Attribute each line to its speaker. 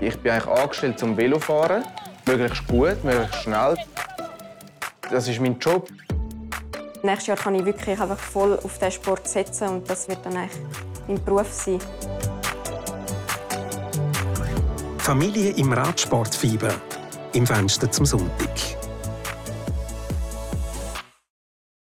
Speaker 1: Ich bin eigentlich angestellt zum Velofahren. Möglichst gut, möglichst schnell. Das ist mein Job.
Speaker 2: Nächstes Jahr kann ich wirklich einfach voll auf diesen Sport setzen und das wird dann eigentlich mein Beruf sein.
Speaker 3: Familie im Radsportfieber. Im Fenster zum Sonntag.